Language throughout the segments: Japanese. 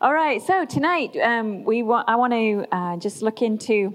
All right, so tonight um, we want, I want to uh, just look into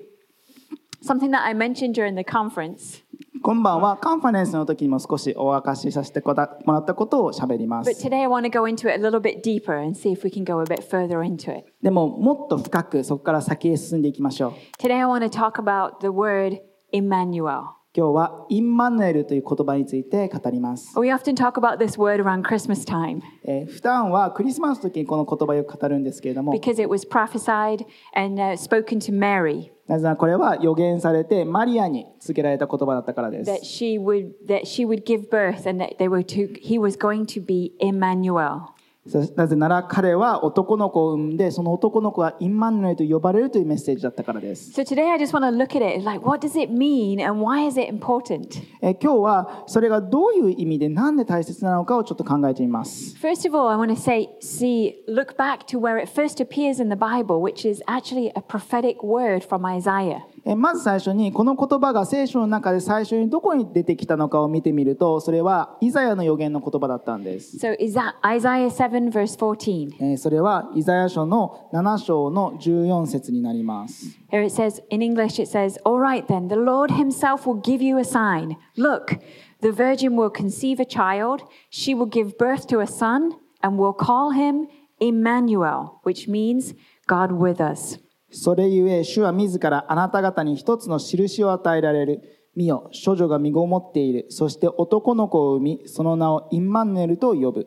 something that I mentioned during the conference. 今晩はカンファレンスの時にも少しお明かしさせてもらったことを喋りま But す。 today I want to go into it a little bit deeper and see if we can go a bit further into it. でももっと深くそこから先へ進んでいきましょう。 Today I want to talk about the word Emmanuel. 今日はインマヌエルという言葉について語ります。We often talk about this word around Christmas time えー普段はクリスマスの時にこの言葉をよく語るんですけれども、because it was prophesied and uh, spoken to Mary なぜならこれは予言されてマリアに告げられた言葉だったからで that す。she would that she would give birth and that they were to he was going to be Emmanuel. そなぜなら彼は男の子を産んで、その男の子はインマヌエルと呼ばれるというメッセージだったからです。So today I just want to look at it like what does it mean and why is it important? えー今日はそれがどういう意味で何で大切なのかをちょっと考えてみます。First of all, I want to say see look back to where it first appears in the Bible, which is actually a prophetic word from Isaiah. えーまず最初にこの言葉が聖書の中で最初にどこに出てきたのかを見てみるとそれはイザヤの予言の言葉だったんです。So Isaiah 7 verse 14? えーそれはイザヤ書の7章の14節になります。Here it says, in English, it says, All right then, the Lord himself will give you a sign. Look, the virgin will conceive a child, she will give birth to a son, and will call him Emmanuel, which means God with us. それゆえ主は自らあなた方に一つの印を与えられる。見よ、処女が身ごもっている。そして男の子を産み、その名をインマヌエルと呼ぶ。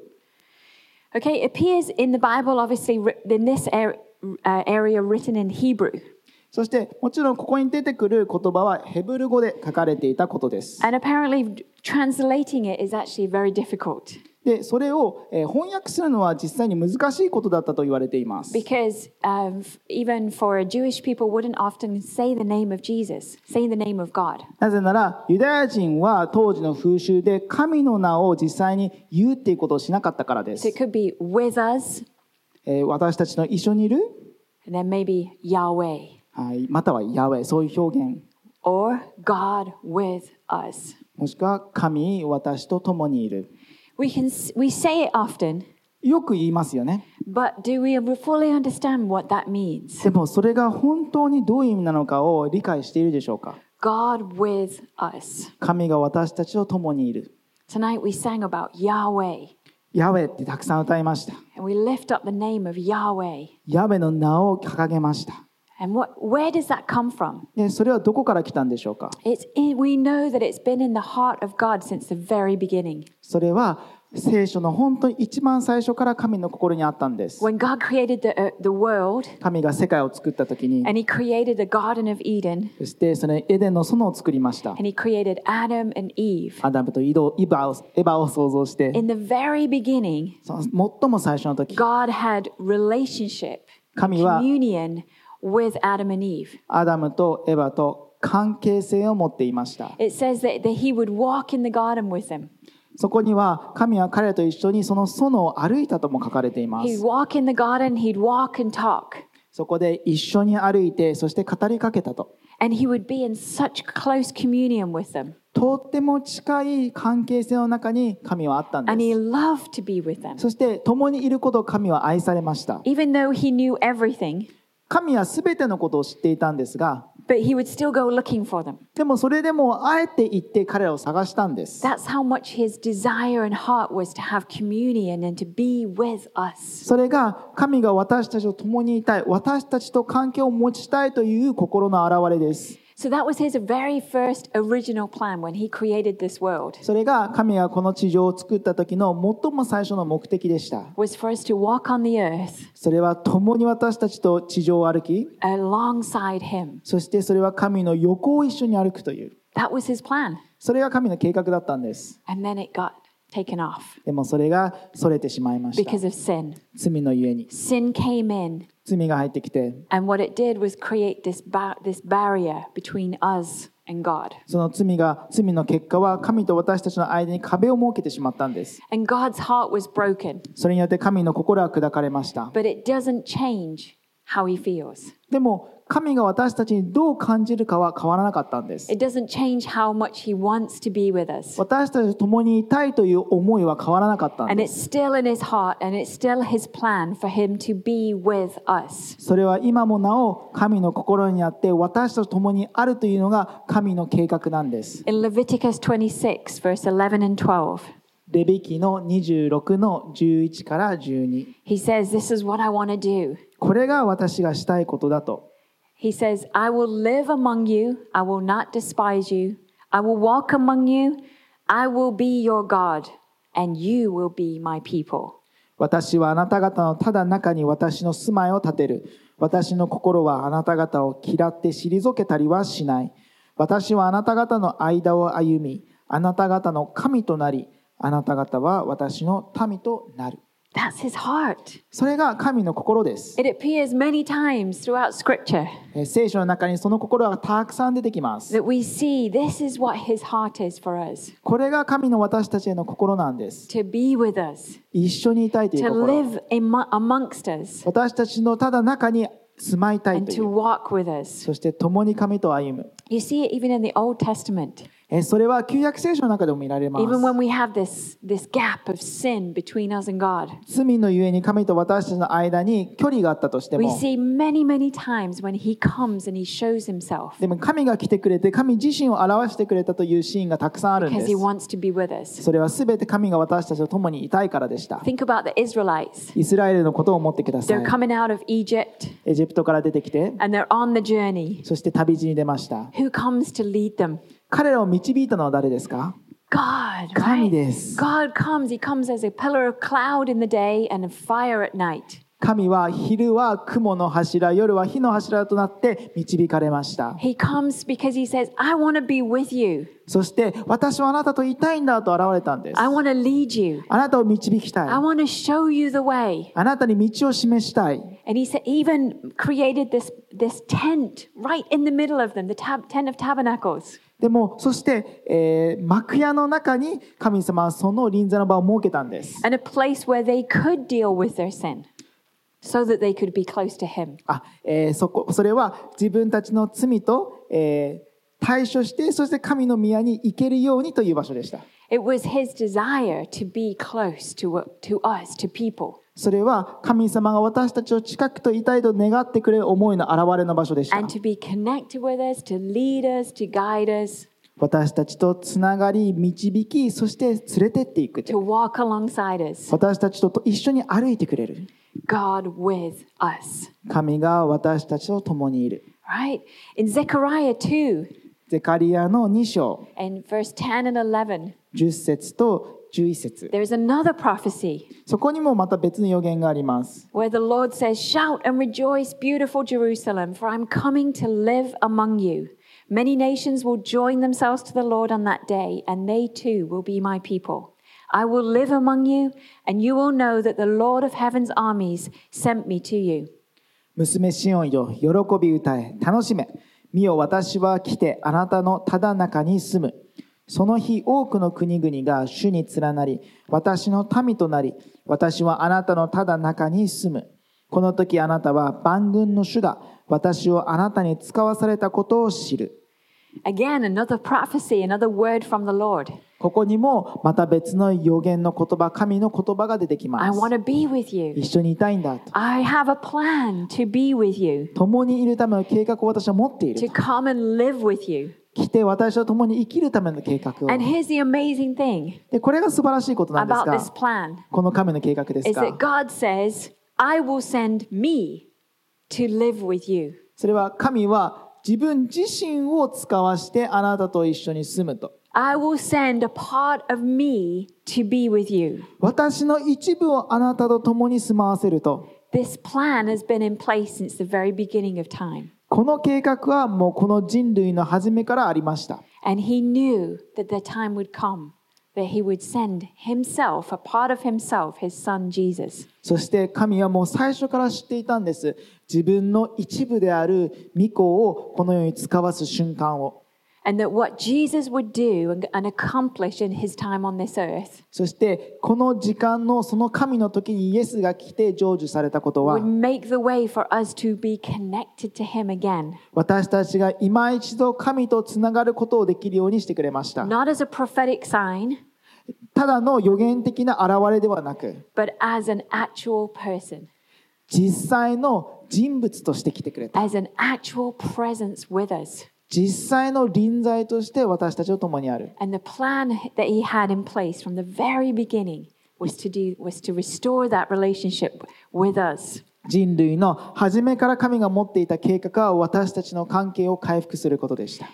Okay, it appears in the Bible, obviously, in this ar- uh, area written in Hebrew. そしてもちろんここに出てくる言葉はヘブル語で書かれていたことです。And apparently, translating it is actually very difficult でそれを、え、翻訳するのは実際に難しいことだったと言われています。なぜなら、ユダヤ人は当時の風習で神の名を実際に言うっていうことをしなかったからです。え、私たちの一緒にいる、またはやウい、そういう表現。もしくは神、私と共にいる。We can we say it often, よく言いますよね but do we fully understand what that means? でもそれが本当にどういう意味なのかを理解しているでしょうか God with us. 神が私たちと共にいる Tonight we sang about Yahweh, ヤウェってたくさん歌いました and we lift up the name of Yahweh. ヤウェの名を掲げました And what where does that come from? でそれはどこから来たんでしょうか It's in, we know that it's been in the heart of God since the very beginning. それは聖書の本当に一番最初から神の心にあったんです When God created the, uh, the world 神が世界を作った時に and He created the Garden of Eden そしてそのエデンの園を作りました and He created Adam and Eve. アダムとイドイバをエバを創造して In the very beginning, その最も最初の時 God had relationship, 神は communion アダムとエヴァと関係性を持っていました。そこには神は彼と一緒にその園を歩いたとも書かれています。そこで一緒に歩いて、そして語りかけたと。とっても近い関係性の中に神はあったんです。そして共にいることを神は愛されました。神はすべてのことを知っていたんですが、でもそれでもあえて言って彼らを探したんです。それが神が私たちと共にいたい、私たちと関係を持ちたいという心の表れです。So that was His very first original plan when He created this world. それが神がこの地上を作った時の最も最初の目的でした was for us to walk on the earth それは共に私たちと地上を歩き alongside him. そしてそれは神の横を一緒に歩くという That was his plan. それが神の計画だったんです And then it got taken off でもそれがそれてしまいました because of sin. 罪のゆえに Sin came in, 罪が入ってきて。その罪が罪の結果は神と私たちの間に壁を設けてしまったんです。それによって神の心は砕かれました。How he feels. でも神が私たちにどう感じるかは変わらなかったんです。It doesn't change how much He wants to be with us. 私たちと共にいたいという思いは変わらなかったん And で it's す。still in His heart, and it's still His plan for Him to be with us. それは今もなお神の心にあって私たちと共にあるというのが神の計画なんです。In Leviticus 26, verse 11 and 12, レビキの26の11から12。He says, This is what I want to do. これが私がしたいことだと。He says, I will live among you. I will not despise you. I will walk among you. I will be your God, and you will be my people. 私はあなた方のただ中に私の住まいを建てる。私の心はあなた方を嫌って退けたりはしない。私はあなた方の間を歩み、あなた方の神となり、あなた方は私の民となる。That's his heart. それが神の心です。It appears many times throughout Scripture えー聖書の中にその心がたくさん出てきます。that we see this is what his heart is for us これが神の私たちへの心なんです。to be with us, 一緒にいたいという to 心。live in, amongst us, 私たちのただ中に住まいたい and とい to う。walk with us. そして共に神と歩む。You see it even in the Old Testament. それは旧約聖書の中でも見られます。罪のゆえに神と私たちの間に距離があったとしても。でも神が来てくれて、神自身を表してくれたというシーンがたくさんあるんです。それはすべて神が私たちと共にいたいからでした。イスラエルのことを思ってください。エジプトから出てきて、そして旅路に出ました。彼らを導いたのは誰ですか God, 神?です God comes. He comes as a pillar of cloud in the day and a fire at night. 神は昼は雲の柱夜は火の柱となって導かれました He comes because He says, I want to be with you. そして私はあなたといたいんだと現れたんです I want to lead you. あなたを導きた I い want to show you the way. あなたに道を示したい And he said, even created this, this tent right in the middle of them, the tab- tent of tabernacles. でもそして、えー幕屋の中に神様はその臨座の場を設けたんです。And a place where they could deal with their sin so that they could be close to him. あえーそこそれは自分たちの罪と、えー対処してそして神の宮に行けるようにという場所でした。It was his desire to be close to, to us, to people. それは神様が私たちを近くといたいと願ってくれる思いの表れの場所でした。私たちとつながり、導き、そして連れてっていく。To walk alongside 私たちと一緒に歩いてくれる。God with us. 神が私たちと共にいる。Right? In Zechariah 2, ゼカリアの2章、10節と11節そこにもまた別の予言があります。娘シオンよ、喜び歌え、楽しめ。見よ、私は来て、あなたのただ中に住む。その日、多くの国々が主に連なり、私の民となり、私はあなたのただ中に住む。この時あなたは万軍の主が私をあなたに使わされたことを知る。Again, another prophecy, another word from the Lord. ここにもまた別の予言の言葉、神の言葉が出てき I ます。want to be with you. 一緒にいたいんだと。I have a plan to be with you, 共にいるための計画を私は持っている to。come and live with you. 来て私と共に生きるための計画を。And here's the amazing thing でこれが素晴らしいことなんです about が this、plan この神の計画です is that が、God says, I will send me to live with you. それは神は自分自身を使わしてあなたと一緒に住むと。I will send a part of me to be with you. 私の一部をあなたと共に住まわせると。This plan has been in place since the very beginning of time. この計画はもうこの人類の初めからありました。そして神はもう最初から知っていたんです。自分の一部である御子をこの世に使わす瞬間を。and that what Jesus would do and, and accomplish in his time on this earth そしてこの時間のその神の時にイエスが来て成就されたことは would make the way for us to be connected to him again. 私たちが今一度神とつながることをできるようにしてくれました Not as a prophetic sign, ただの予言的な現れではなく but as an actual person, 実際の人物として来てくれた as an actual presence with us. 実際の臨在として私たちを共にある。人類の初めから神が持っていた計画は私たちの関係を回復することでした。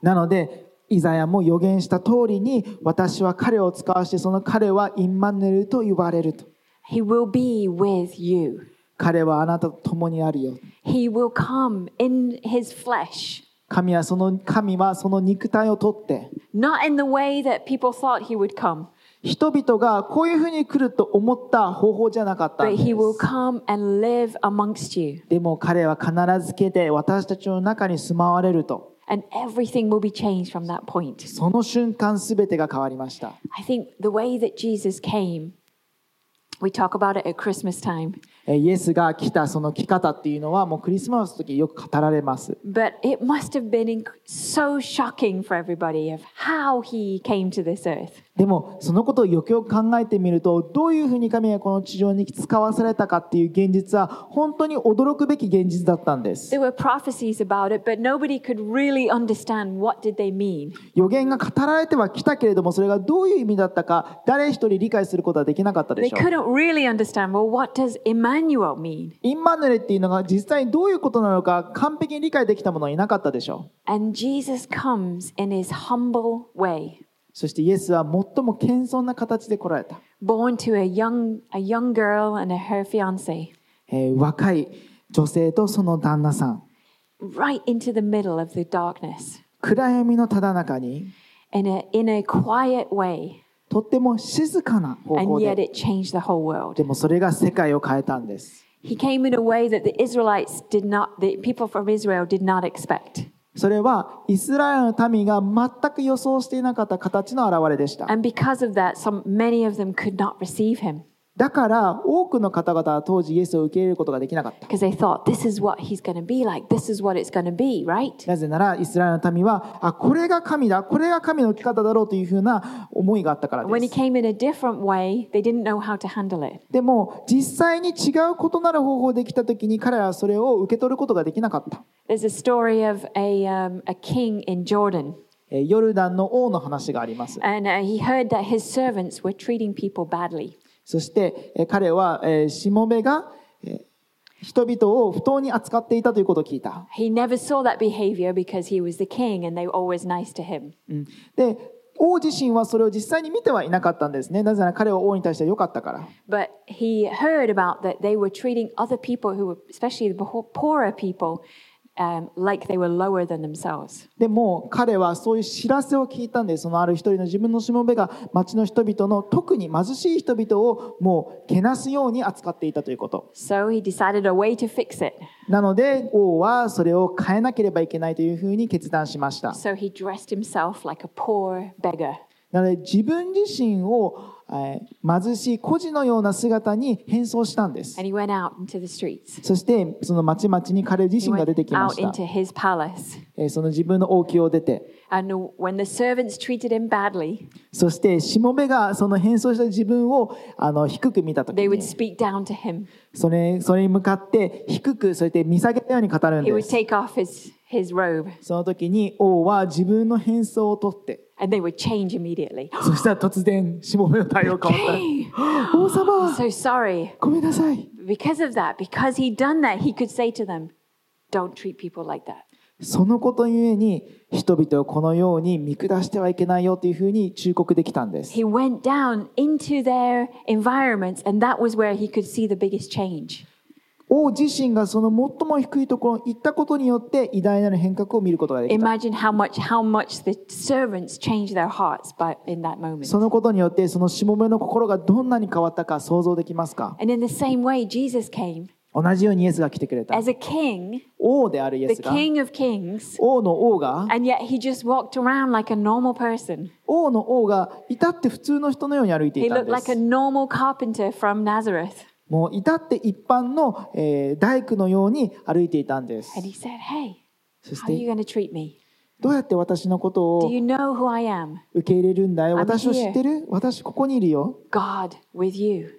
なので、イザヤも予言した通りに私は彼を使わせてその彼はインマヌエルと呼ばれると。He will be with you. 彼はあなたと共にあるよ He will come in his flesh. 神はその神はその肉体をとって Not in the way that people thought he would come, 人々がこういうふうに来ると思った方法じゃなかったで he will す come and live amongst you. でも彼は必ず来て私たちの中に住まわれると And everything will be changed from that point. その瞬間すべてが変わりました I think the way that Jesus came, we talk about it at Christmas time, イエスが来たその来方っていうのはもうクリスマスの時によく語られます but it must have been so shocking for everybody of how he came to this earth. でもそのことをよくよく考えてみるとどういうふうに神がこの地上に使わされたかっていう現実は本当に驚くべき現実だったんです There were prophecies about it, but nobody could really understand what did they mean. 予言が語られてはきたけれどもそれがどういう意味だったか誰一人理解することはできなかったで They しょう couldn't really understand, well, what does Emmanuel mean? インマヌエルっていうのが実際にどういうことなのか完璧に理解できたものはいなかったでしょう And Jesus comes in his humble way, そしてイエスは最も謙遜な形で来られた、born to a young, a young girl and her fiance, えー若い女性とその旦那さん right into the middle of the darkness. 暗闇のただ中に In a, in a quiet way, とっても静かな方 and 法 yet で it changed the whole world. でもそれが世界を変えたんです He came in a way that the Israelites did not, the people from Israel did not expect. それはイスラエルの民が全く予想していなかった形の現れでした And because of that, some, many of them could not receive him だから多くの方々は当時イエスを受け入れることができなかった。なぜならイスラエルの民はあこれが神だ、これが神の生き方だろうというふうな思いがあったからです。でも実際に違う異なる方法で来た時に彼はそれを受け取ることができなかった。ヨルダンの王の話があります。そしてえー彼はえーしもべがえー人々を不当に扱っていたということを聞いた He never saw that behavior because he was the king and they were always nice to him. うんで王自身はそれを実際に見てはいなかったんですねなぜなら彼は王に対しては良かったから But he heard about that they were treating other people who were, especially the poor- poorer people, um, like they were lower than themselves. でも彼はそういう知らせを聞いたんですそのある一人の自分のしもべが町の人々の特に貧しい人々をもうけなすように扱っていたということ So he decided a way to fix it. なので王はそれを変えなければいけないというふうに決断しました So he dressed himself like a poor beggar. なので自分自身をえー貧しい孤児のような姿に変装したんです。そしてその町々に彼自身が出てきました。その自分の王宮を出て。そしてしもべがその変装した自分をあの低く見た時それ,それに向かって低くそして見下げたように語るんです。その時に王は自分の変装を取って。and they would change immediately. そしたら突然しもべの対応が変わっ Hey, た王様 so sorry. ごめんなさい Because of that, because he'd done that, he could say to them, Don't treat people like that. そのことゆえに人々をこのように見下してはいけないよというふうに忠告できたんです He went down into their environments, and that was where he could see the biggest change. 王自身がその最も低いところに行ったことによって偉大なる変革を見ることができた。そのことによってそのしもめの心がどんなに変わったか想像できますか？同じようにイエスが来てくれた。King, 王であるイエスが king kings, 王の王が and yet he just walked around、like、a normal person. 王の王が至って普通の人のように歩いていたんです。もう至って一般の、えー、大工のように歩いていたんです。どうやって私のことを受け入れるんだよ？私を知ってる？私ここにいるよ？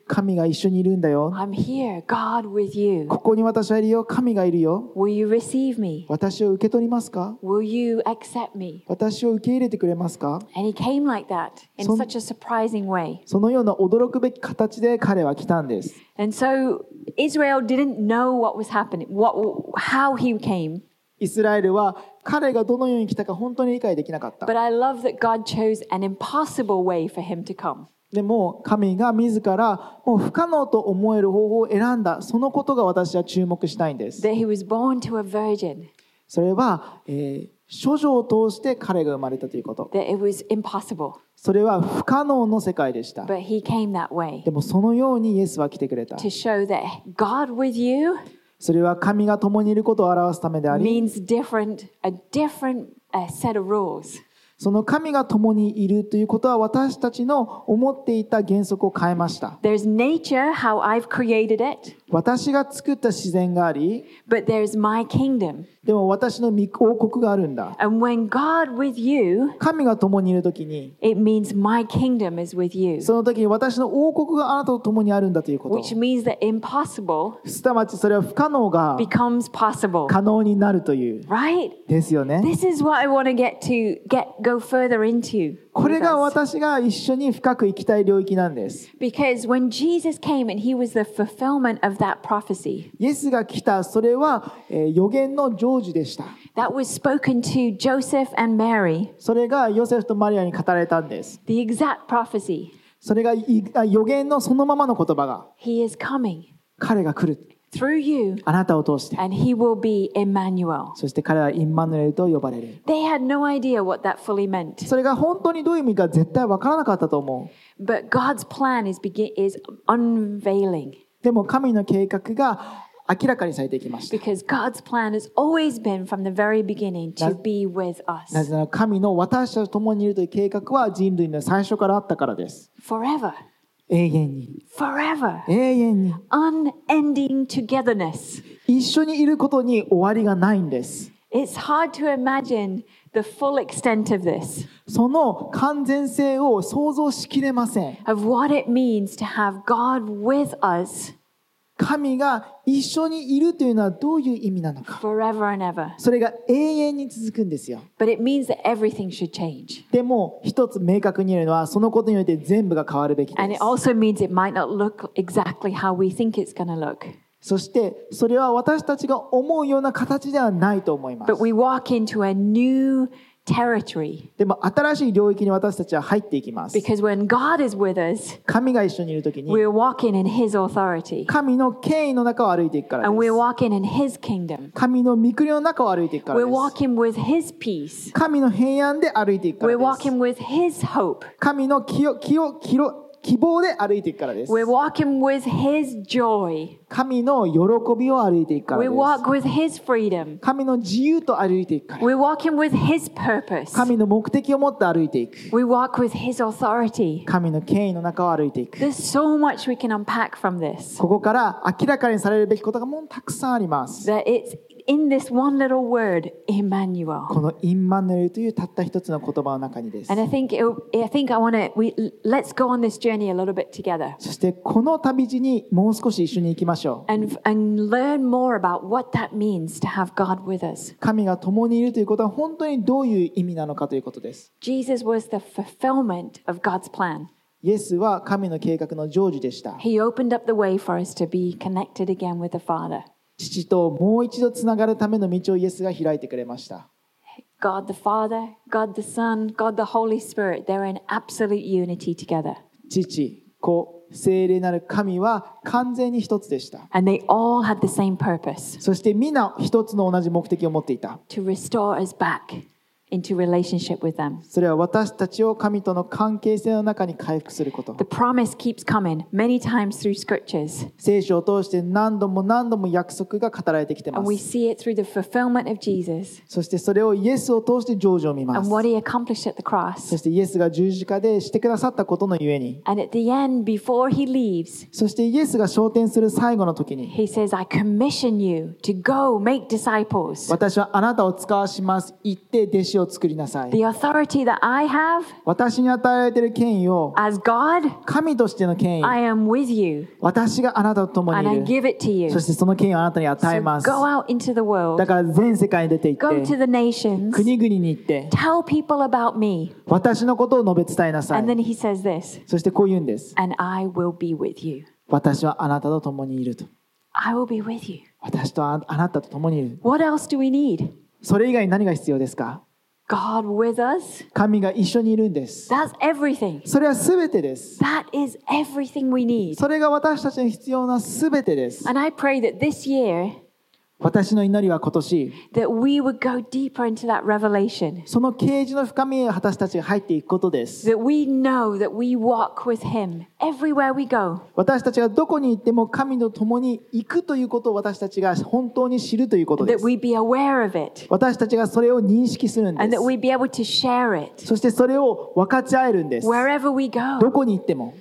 神が一緒にいるんだよ。ここに私はいるよ。神がいるよ。私を受け取りますか？私を受け入れてくれますか？その,ような驚くべき形で彼は来たんです。And so Israel didn't know what was happening, what, how he came. イスラエルは彼がどのように来たか本当に理解できなかった。でも神が自らもう不可能と思える方法を選んだそのことが私は注目したいんです。それは、えー、諸女を通して彼が生まれたということ。それは不可能の世界でした。でもそのようにイエスは来てくれた。To show that God with you, それは神が共にいることを表すためであり。その神が共にいるということは私たちの思っていた原則を変えました。There's nature, how I've created it, 私が作った自然があり、but there's my kingdom. でも私の御王国があるんだ。And when God with you, 神が共にいるときに、it means my kingdom is with you, その時に私の王国があなたと共にあるんだということ。which means that impossible すなわちそれは不可能が becomes possible. 可能になるという。Right? ですよね。This is what I want to get to get これが私が一緒に深く行きたい領域なんです。イエスが来た、それは、えー、予言の成就でした。それがヨセフとマリアに語られたんです。それが予言のそのままの言葉が。彼が来る。Through you あなたを通して。and he will be Emmanuel. そして彼はインマヌエルと呼ばれる。They had no idea what that fully meant. それが本当にどういう意味か絶対わからなかったと思う。But God's plan is begin is unveiling でも神の計画が明らかにされていきました。because God's plan has always been from the very beginning to be with us なぜなら神の私たちと共にいるという計画は人類の最初からあったからです。forever, 永遠に。forever, 永遠に。unending togetherness. 一緒にいることに終わりがないんです。It's hard to imagine the full extent of this, その完全性を想像しきれません。of what it means to have God with us 神が一緒にいるというのはどういう意味なのか。それが永遠に続くんですよ。でも、一つ明確に言えるのは、そのことによって全部が変わるべきです。そして、それは私たちが思うような形ではないと思います。Territory でも新しい領域に私たちは入っていきます。because when God is with us, 神が一緒にいるときに we're walking in His authority 神の権威の中を歩いていくから and で we're す。walking in His kingdom. 神の御国の中を歩いていくから We're です。walking with His peace. 神の平安で歩いていくか We're らです。walking with His hope. 神の気を気を気を希望で歩いていくからです。We're walking with His joy. 神の喜びを歩いていくから We です。walk with His freedom. 神の自由と歩いていくから。We're walking with His purpose. 神の目的を持って歩いていく。We walk with His authority. 神の権威の中を歩いていく。There's so much we can unpack from this. ここから明らかにされるべきことがもうたくさんあります。That it's in this one little word, Emmanuel. このインマヌエルというたった一つの言葉の中にです。And I think it, I think I want to we let's go on this journey a little bit together そしてこの旅路にもう少し一緒に行きましょう。and and learn more about what that means to have God with us. 神が共にいるということは本当にどういう意味なのかということです。Jesus was the fulfillment of God's plan. イエスは神の計画の成就でした。He opened up the way for us to be connected again with the Father. 父ともう一度つながるための道をイエスが開いてくれました。God the Father, God the Son, God the Holy Spirit, they're in absolute unity together. 父、子、聖霊なる神は完全に一つでした。And they all had the same purpose そして皆一つの同じ目的を持っていた。to restore us back into relationship with them. それは私たちを神との関係性の中に回復すること。The promise keeps coming many times through scriptures, 聖書を通して何度も何度も約束が語られてきてま and we す。see it through the fulfillment of Jesus そしてそれをイエスを通して成就を見ます and。what he accomplished at the そ cross. してイエスが十字架でしてくださったことのゆえに、And at the end, before he leaves, そしてイエスが昇天する最後の時に、he says, I commission you to go make disciples. 私はあなたを使わします。行って弟子を作りなさい。The authority that I have 私に与えられている権威を as God, 神としての権威、I am with you 私があなたと共 and I にい give る。it to you. そしてその権威をあなたに与え So ます。go out into the world, だから全世界に出て行 go っ to て、the nations, 国々に行って、tell people about me. 私のことを述べ伝えなさ And い。then he says this, そしてこう言うんです。and I will be with you. 私はあなたと共にいると。I will be with you. 私とああなたと共にいる。What else do we need? それ以外に何が必要ですか God with us. 神が一緒にいるんです。That's everything. それは全てです。That is everything we need. それが私たちに必要な全てです。And I pray that this year 私の祈りは今年、その啓示の深みへ私たちが入っていくことです。私たちがどこに行っても神と共に行くということを私たちが本当に知るということです。私たちがそれを認識するんです。そしてそれを分かち合えるんです。どこに行っても。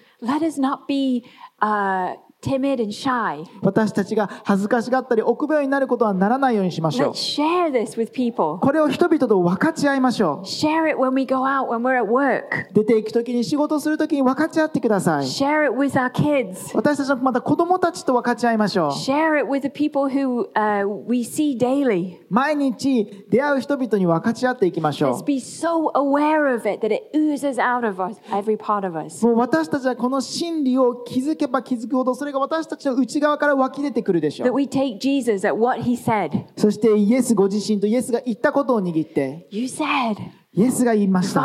Timid and shy. 私たちが恥ずかしがったり臆病になることはならないようにしましょう Let's。share this with people. これを人々と分かち合いましょ Share it when we go out, when we're at work. う。出ていくときに仕事するときに分かち合ってください。Share it with our kids. 私たちのまた子供たちと分かち合いましょう。Share it with the people who uh, we see daily. 毎日出会う人々に分かち合っていきましょ Let's be so aware of it that it oozes out of us, every part of us. う。もう私たちはこの真理を気づけば気づくほどそれが私たちの内側から湧き出てくるでしょ That う。we take Jesus at what he said. そしてイエスご自身とイエスが言ったことを握って、You said, イエスが言いました。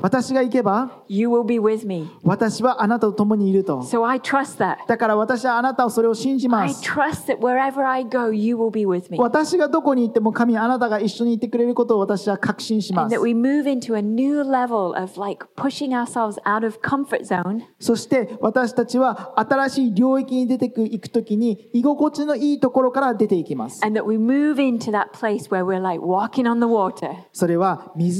私が行けば私はあなたと共にいると。だから私はあなたをそれを信じます。私がどこに行っても神あなたが一緒にいてくれることを私は確信します。そして私たちは新しい領域に出ていくときに居心地のいいところから出ていきます。それは水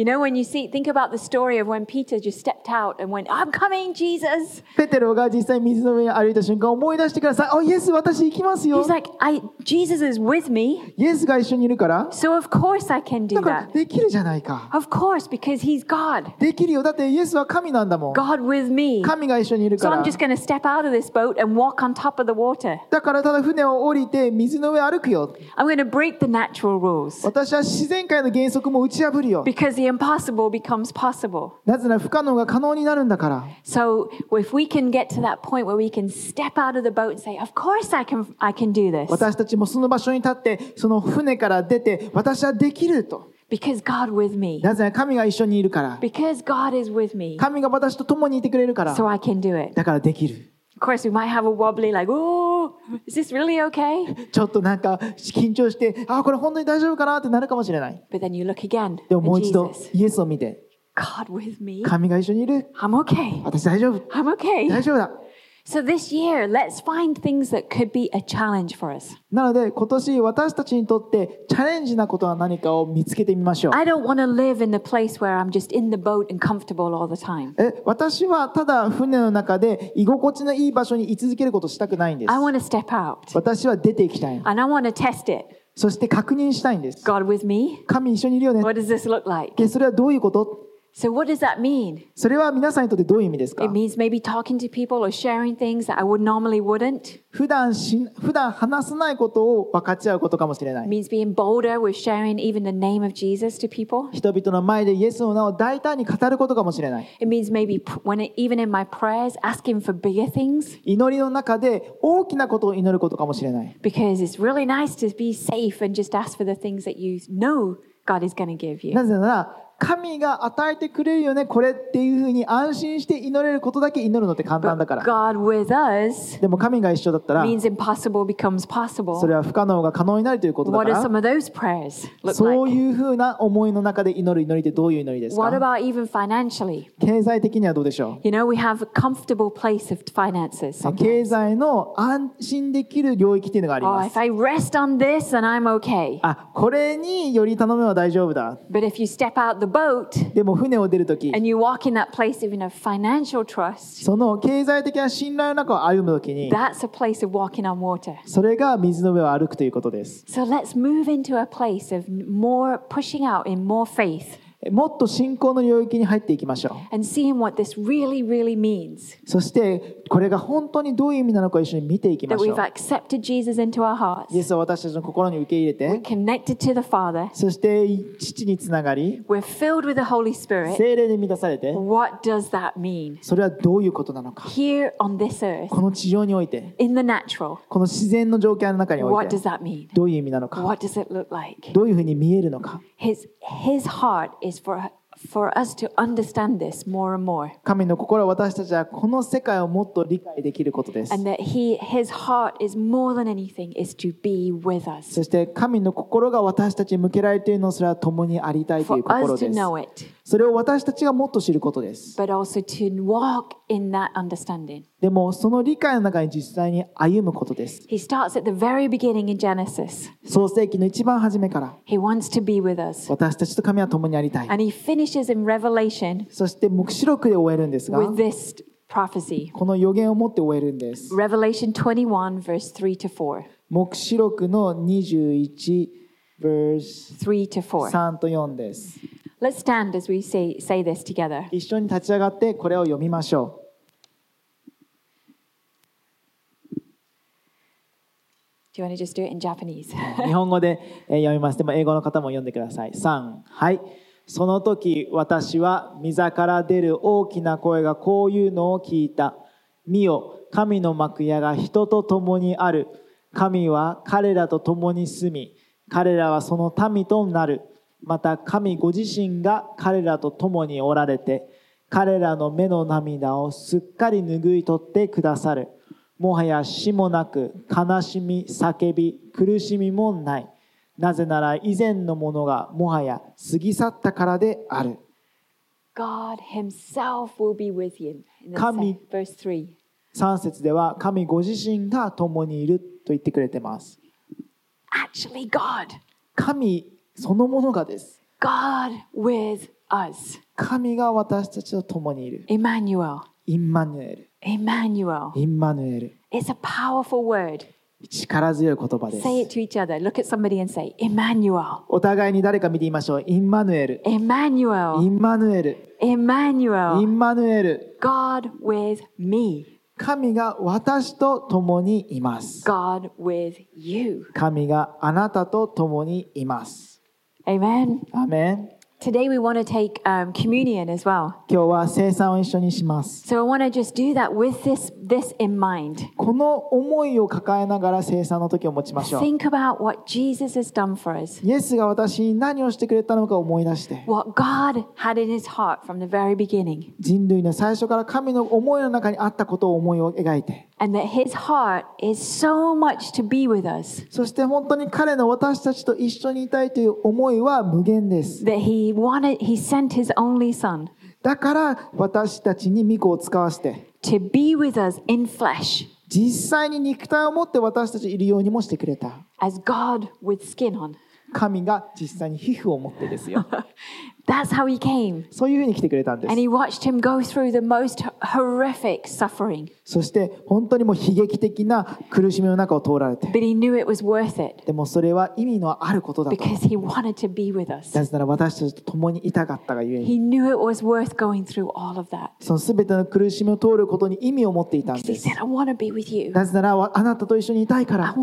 You know, when you see, think about the story of when Peter just stepped out and went, I'm coming, Jesus. ペテロが実際水の上に歩いた瞬間思い出してください。あ、イエス私行きますよ He's。like, I, Jesus is with me, イエスが一緒にいるから、 so of course I can do だから that. できるじゃないか。 Of course, because he's God. できるよ。だってイエスは神なんだもん。 God with me. 神が一緒にいる So から I'm。just going to step out of this boat and walk on top of the water. だからただ船を降りて水の上歩くよ。 I'm going to break the natural rules 私は自然界の原則も打ち破るよ。 because the impossible becomes possible. なぜなら不可能が可能になるんだから。So if we can get to that point where we can step out of the boat and say, "Of course I can I can do this." 私たちもその場所に立って、その船から出て、私はできると。Because God with me. なぜなら神が一緒にいるから。Because God is with me. 神が私と共にいてくれるから。So I can do it. だからできる。Course we might have a wobbly like, "Oh, is this really okay?" ちょっとなんか緊張して、あ、これ本当に大丈夫かなってなるかもしれない。But then you look again でももう一度.イエスを見て、God with me. 神が一緒にいる。I'm okay. 私大丈夫。I'm okay. 大丈夫だ。So this year, let's find things that could be a challenge for us. なので今年私たちにとってチャレンジなことは何かを見つけてみましょう。I don't want to live in the place where I'm just in the boat and comfortable all the time. え私はただ船の中で居心地のいい場所に居続けることをしたくないんです I。want to step out 私は出ていきたい。and I want to test it. そして確認したいんです。God with me? 神一緒にいるよね。What does this look like? でそれはどういうこと So, what does that mean? それは皆さんにとってどういう意味ですか It means maybe talking to people or sharing things that I would normally wouldn't. 普段し普段話さないことを分かち合うことかもしれな It い means being bolder with sharing even the name of Jesus to people. 人々の前でイエスの名を大胆に語ることかもしれない It means maybe p- when it, even in my prayers, asking for bigger things 祈りの中で大きなことを祈ることかもしれない because it's really nice to be safe and just ask for the things that you know God is going to give you. なぜなら 神が与えてくれるよねこれっていうふうに安心して祈れることだけ祈るのって簡単だから God with us でも神が一緒だったら means impossible becomes そ possible. れは不可能が可能になるということだか What do ら some of those prayers look そう like? いうふうな思いの中で祈る祈りってどういう祈りです What か about even financially? 経済的にはどうでしょ You know, we have a comfortable place of finances う sometimes. 経済の安心できる領域っていうのがあり Oh, ま if す I rest on this, then I'm okay. あこれにより頼めば大丈夫だ But if you step out the boat でも船を出るとき and you walk in that place of you know, financial trust, その経済的な信頼の中を歩むときに that's a place of walking on water. それが水の上を歩くということです So let's move into a place of more pushing out in more faith もっと信仰の領域に入っていきましょう。そして、これが本当にどういう意味なのか一緒に見ていきましょう。イエス私たちの心に受け入れて、そして、父につながり、聖精霊で満たされて、それはどういうことなのか。この地上において、この自然の状況の中において、どういう意味なのか。どういうふうに見えるのか。神の心は私たちはこの世界をもっと理解できることです。そして神の心が私たちに向けられているのすら共にありたいというこ心です。それを私たちがもっと知ることです。でもその理解の中に実際に歩むことです。創世記の一番初めから私たちと神は共にありたい。そして黙示録で終えるんですが。この予言を持って終えるんです。黙示録の21、3と4です。Let's stand as we say, say this together. 一緒に立ち上がってこれを読みましょ Do you want to just do it in Japanese? う 日本語でえー読みます。でも英語の方も読んでください。3はい。その時私は溝から出る大きな声がこういうのを聞いた。見よ神の幕屋が人と共にある。神は彼らと共に住み彼らはその民となるまた神ご自身が彼らと共におられて彼らの目の涙をすっかり拭い取ってくださるもはや死もなく悲しみ叫び苦しみもないなぜなら以前のものがもはや過ぎ去ったからである God Himself will be with you. In the se- verse 3. 3節では神ご自身が共にいると言ってくれてます。Actually, God. 神そのものがです。God with us. 神が私たちと共にいる。Emmanuel. インマヌエル。Emmanuel. インマヌエル。It's a powerful word. 力強い言葉です。Say it to each other. Look at somebody and say, Emmanuel. お互いに誰か見てみましょう。インマヌエル。イ Emmanuel. ンマヌエル。イ Emmanuel. ンマヌエル。God with me. 神が私と共にいます。God with you. 神があなたと共にいます。Amen. アーメン Today we want to take um, communion as well. 今日は生産を一緒にします。So I want to just do that with this, this in mind. この思いを抱えながら生産の時を持ちましょう。Think about what Jesus has done for us, イエスが私に何をしてくれたのか思い出して、what God had in his heart from the very beginning, 人類の最初から神の思いの中にあったことを思いを描いて、and that his heart is so much to be with us そして本当に彼の私たちと一緒にいたいという思いは無限です。that he wanted, he sent his only son だから私たちに御子を使わせて、to be with us in flesh 実際に肉体を持って私たちいるようにもしてくれた。as God with skin on. 神が実際に皮膚を持ってですよ。そういうふうに来てくれたんです。そして本当にもう悲劇的な苦しみの中を通られて。でもそれは意味のあることだと。Because なぜなら私たちと共にいたかったがゆえに。そのすべての苦しみを通ることに意味を持っていたんです。なぜならあなたと一緒にいたいから。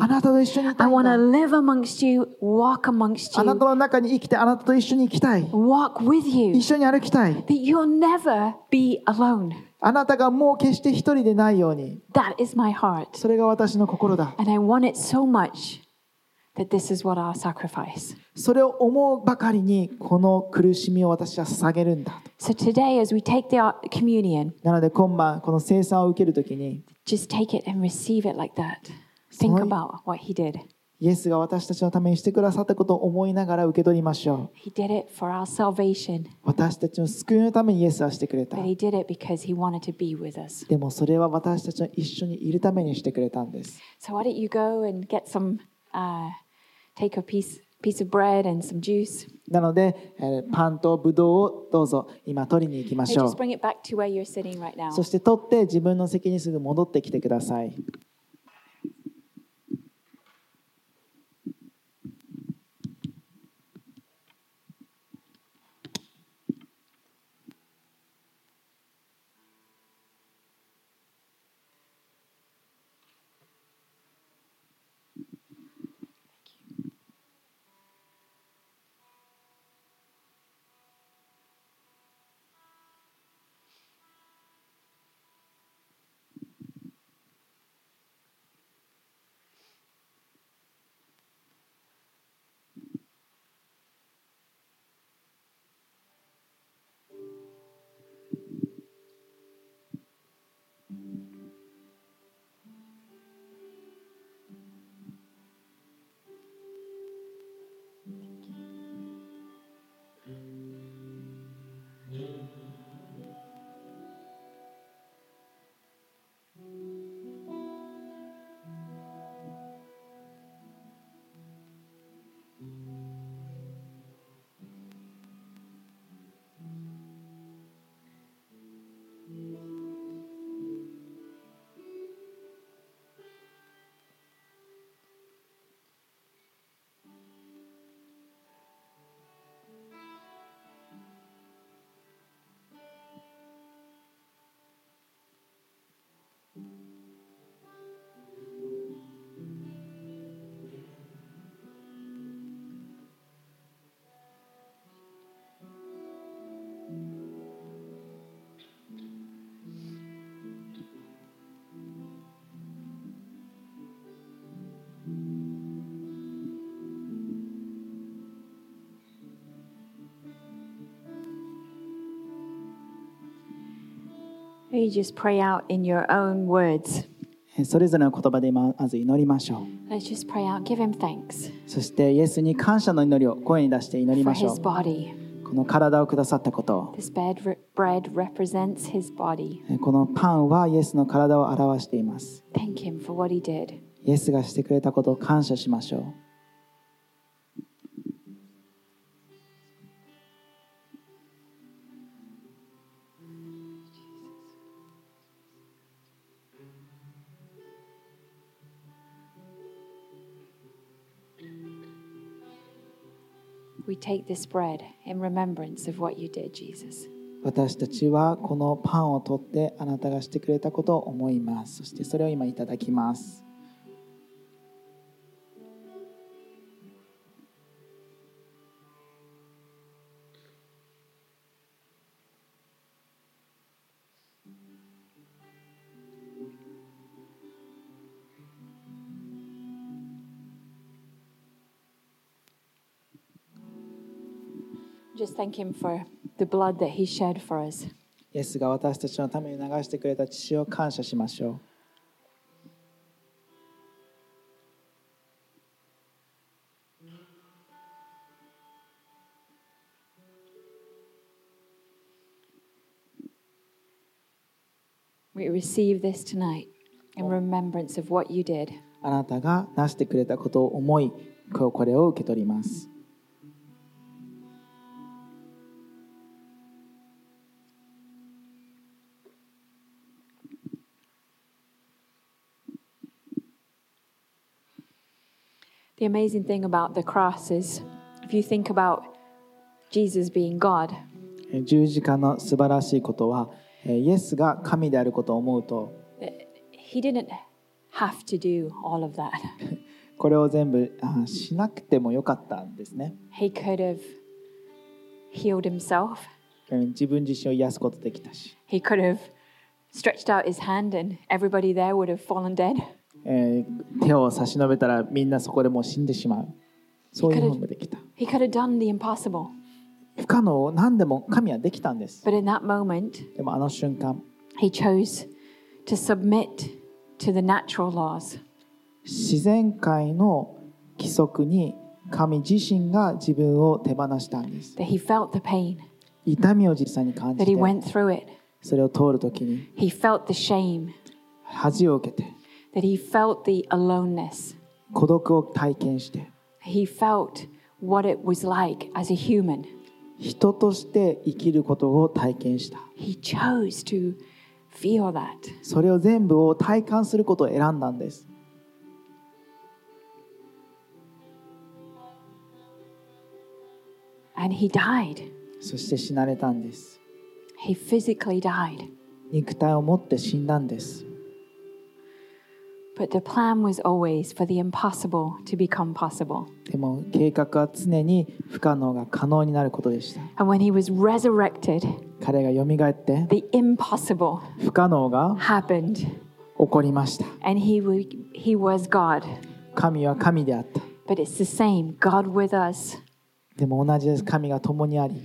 あなたと一緒にいたいから。あなたの中に生きてあなたと一緒に生きて。たい walk with 一 you. 緒に歩きたい That you'll never be alone. あなたがもう決して一人でないように That is my heart. それが私の心だ And I want it so much that this is what I'll sacrifice. それを思うばかりにこの苦しみを私は捧げるんだと So today, as we take the uh, communion, なので今晩この生産を受けるときに just take it and receive it like that. Think about what he did. イエスが私たちのためにしてくださったことを思いながら受け取りましょう。私たちの救いのためにイエスはしてくれた。でもそれは私たちの一緒にいるためにしてくれたんです。なので、えー、パンとブドウをどうぞ今取りに行きましょう。そして取って自分の席にすぐ戻ってきてください。それぞれの言葉でまず祈りましょう。そして、イエスに感謝の祈りを声に出して祈りましょう。この体をくださったこと。このパンはイエスの体を表しています。イエスがしてくれたことを感謝しましょう。私たちはこのパンを取ってあなたがしてくれたことを思います。そしてそれを今いただきます。Thank him for the blood that he shed for us. イエスが私たちのために流してくれた血を感謝しましょう We receive this tonight in remembrance of what you did. あなたがなしてくれたことを思いこれを受け取ります The amazing thing about the cross is if you think about Jesus being God, えー十字架の素晴らしいことはえーイエスが神であることを思うと he didn't have to do all of that. これを全部あしなくてもよかったんですね He could have healed himself. うん自分自身を癒すことできたし、 He could have stretched out his hand and everybody there would have fallen dead. えー手を差し伸べたらみんなそこでもう死んでしまうそういうのもできた He could have done the impossible. 不可能を何でも神はできたんです But in that moment, でもあの瞬間 he chose to submit to the natural laws. 自然界の規則に神自身が自分を手放したんです That he felt the pain, 痛みを実際に感じ that て he went through it. それを通るときに He felt the shame, 恥を受けて that he felt the aloneness. 孤独を体験して He felt what it was like as a human. 人として生きることを体験した He chose to feel that. それを全部を体感することを選んだんです And he died. そして死なれたんです He physically died. 肉体を持って死んだんです But the plan was always for the impossible to become possible. でも計画は常に不可能が可能になることでした And when he was resurrected, 彼がよみがえって the impossible 不可能が happened. 起こりました And he, w- he was God. 神は神であった But it's the same God with us. でも同じです神が共にあり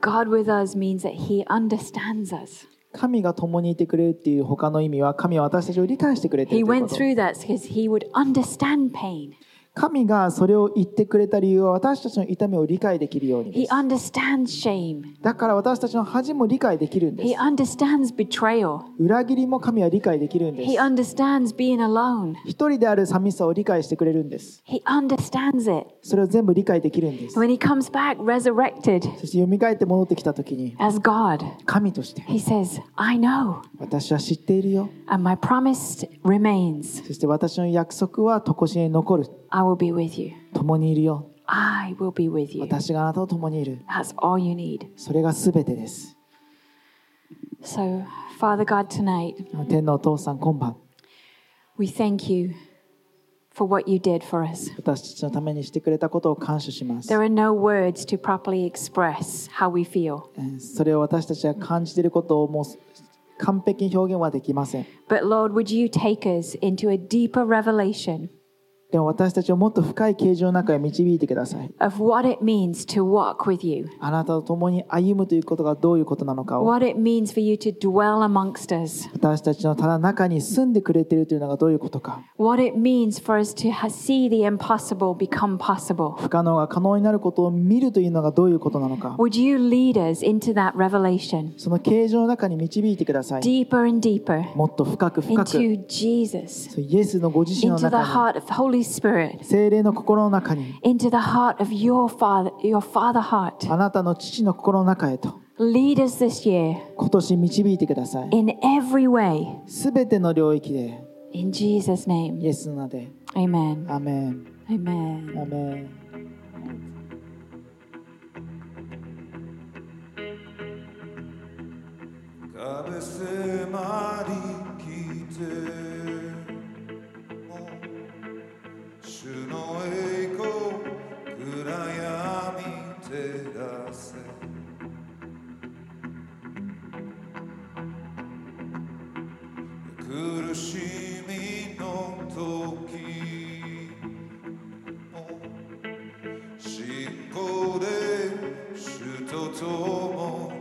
God with us means that he understands us. 神が共にいてくれるっていう他の意味は神は私たちを理解してくれているということ。He went through that because he would understand pain. 神がそれを言ってくれた理由は私たちの痛みを理解できるようにです。だから私たちの恥も理解できるんです。裏切りも神は理解できるんです。一人である寂しさを理解してくれるんです。それを全部理解できるんです。そして蘇って戻ってきた時に、神として、私は知っているよ。そして私の約束はとこしに残る。I will be with you. 共にいるよ I will be with you. 私があなたと共にいる That's all you need. それが全てです So, Father God, tonight, 天のお父さん今晩 we thank you for what you did for us. 私たちのためにしてくれたことを感謝します There are no words to properly express how we feel. えーそれを私たちが感じていることをもう完璧に表現はできません But Lord, would you take us into a deeper revelation でも私たちをもっと深い形状の中へ導いてください of what it means to walk with you, あなたと共に歩むということがどういうことなのかを what it means for you to dwell amongst us, 私たちのただ中に住んでくれているというのがどういうことか what it means for us to see the impossible become possible. 不可能が可能になることを見るというのがどういうことなのか Would you lead us into that revelation その形状の中に導いてください deeper and deeper もっと深く深く into Jesus, イエスのご自身の into the 中 heart of the Holy Spirit, に精霊の心の中に into the heart of your Father, your Father heart. あなたの父の心の中へと Lead us this year 今年導いてください in every way. すべての領域で In Jesus' イ name, エスの名で amen. アメン Amen. アメン壁迫りきてへ行暗闇照らせ苦しみの時も信仰で都とも